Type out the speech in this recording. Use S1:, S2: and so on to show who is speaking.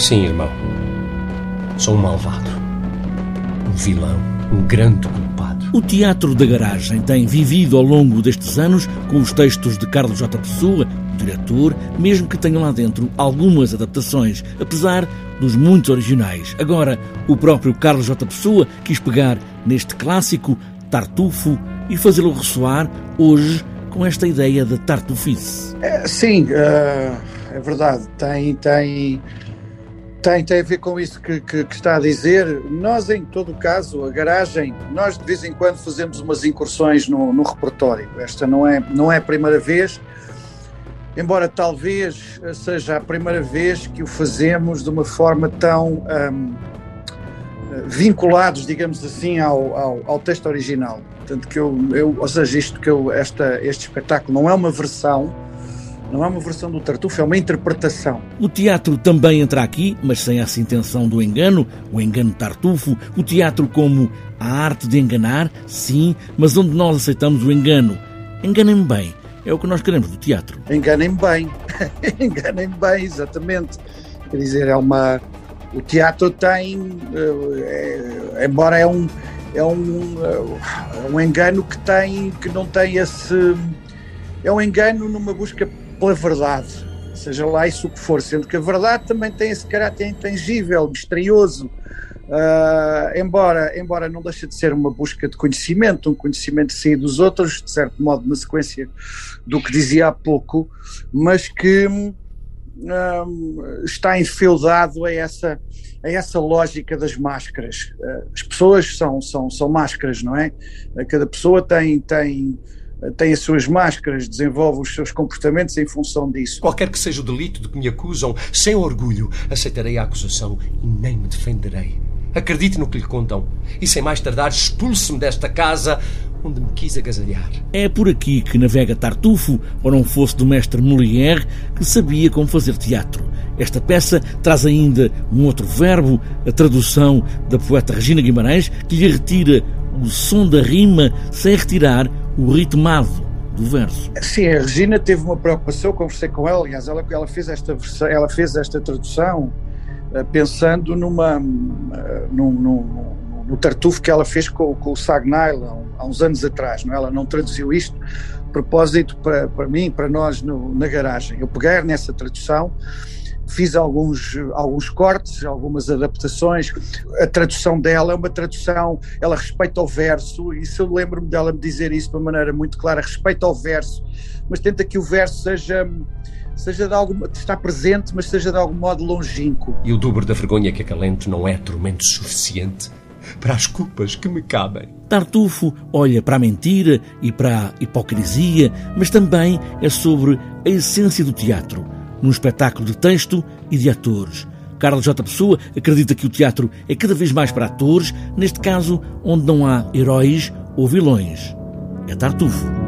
S1: Sim, irmão. Sou um malvado. Um vilão. Um grande culpado.
S2: O Teatro da Garagem tem vivido ao longo destes anos com os textos de Carlos J. Pessoa, diretor, mesmo que tenham lá dentro algumas adaptações, apesar dos muitos originais. Agora, o próprio Carlos J. Pessoa quis pegar neste clássico Tartufo e fazê-lo ressoar hoje com esta ideia de tartufice.
S3: É, sim, uh, é verdade. Tem, tem, tem, tem a ver com isso que, que, que, está a dizer. Nós, em todo o caso, a garagem, nós de vez em quando fazemos umas incursões no, no repertório. Esta não é, não é a primeira vez, embora talvez seja a primeira vez que o fazemos de uma forma tão um, vinculados, digamos assim, ao, ao, ao, texto original. Portanto, que eu, eu, ou seja, isto que eu, esta, este espetáculo não é uma versão, não é uma versão do Tartufo, é uma interpretação.
S2: O teatro também entra aqui, mas sem essa intenção do engano, o engano Tartufo. O teatro como a arte de enganar, sim, mas onde nós aceitamos o engano. Enganem-me bem, é o que nós queremos do teatro.
S3: Enganem-me bem, enganem-me bem, exatamente. Quer dizer, é uma. O teatro tem, é, embora é um, é um, é um engano que tem, que não tem esse. É um engano numa busca pela verdade, seja lá isso o que for, sendo que a verdade também tem esse caráter intangível, misterioso, uh, embora, embora não deixe de ser uma busca de conhecimento, um conhecimento sair dos outros, de certo modo na sequência do que dizia há pouco, mas que uh, está enfeudado a essa, a essa lógica das máscaras. Uh, as pessoas são, são, são máscaras, não é? Cada pessoa tem, tem tem as suas máscaras, desenvolve os seus comportamentos em função disso.
S1: Qualquer que seja o delito de que me acusam, sem orgulho, aceitarei a acusação e nem me defenderei. Acredite no que lhe contam e, sem mais tardar, expulse-me desta casa onde me quis agasalhar.
S2: É por aqui que navega Tartufo, ou não fosse do mestre Molière, que sabia como fazer teatro. Esta peça traz ainda um outro verbo, a tradução da poeta Regina Guimarães, que lhe retira o som da rima sem retirar o ritmado do verso.
S3: Sim, a Regina teve uma preocupação, conversei com ela, aliás, ela, ela, fez, esta, ela fez esta tradução uh, pensando numa, uh, num, num, no tartufo que ela fez com, com o Sagnail há, uns anos atrás, não? É? ela não traduziu isto propósito para, para mim, para nós no, na garagem. Eu peguei nessa tradução fiz alguns, alguns cortes, algumas adaptações. A tradução dela é uma tradução, ela respeita o verso, e isso eu lembro-me dela me dizer isso de uma maneira muito clara, respeita o verso, mas tenta que o verso seja seja de algum, está presente, mas seja de algum modo longínquo.
S1: E o dobro da vergonha que acalente não é tormento suficiente para as culpas que me cabem.
S2: Tartufo olha para a mentira e para a hipocrisia, mas também é sobre a essência do teatro num espetáculo de texto e de atores. Carlos J. Pessoa acredita que o teatro é cada vez mais para atores, neste caso onde não há heróis ou vilões. É Tartufo.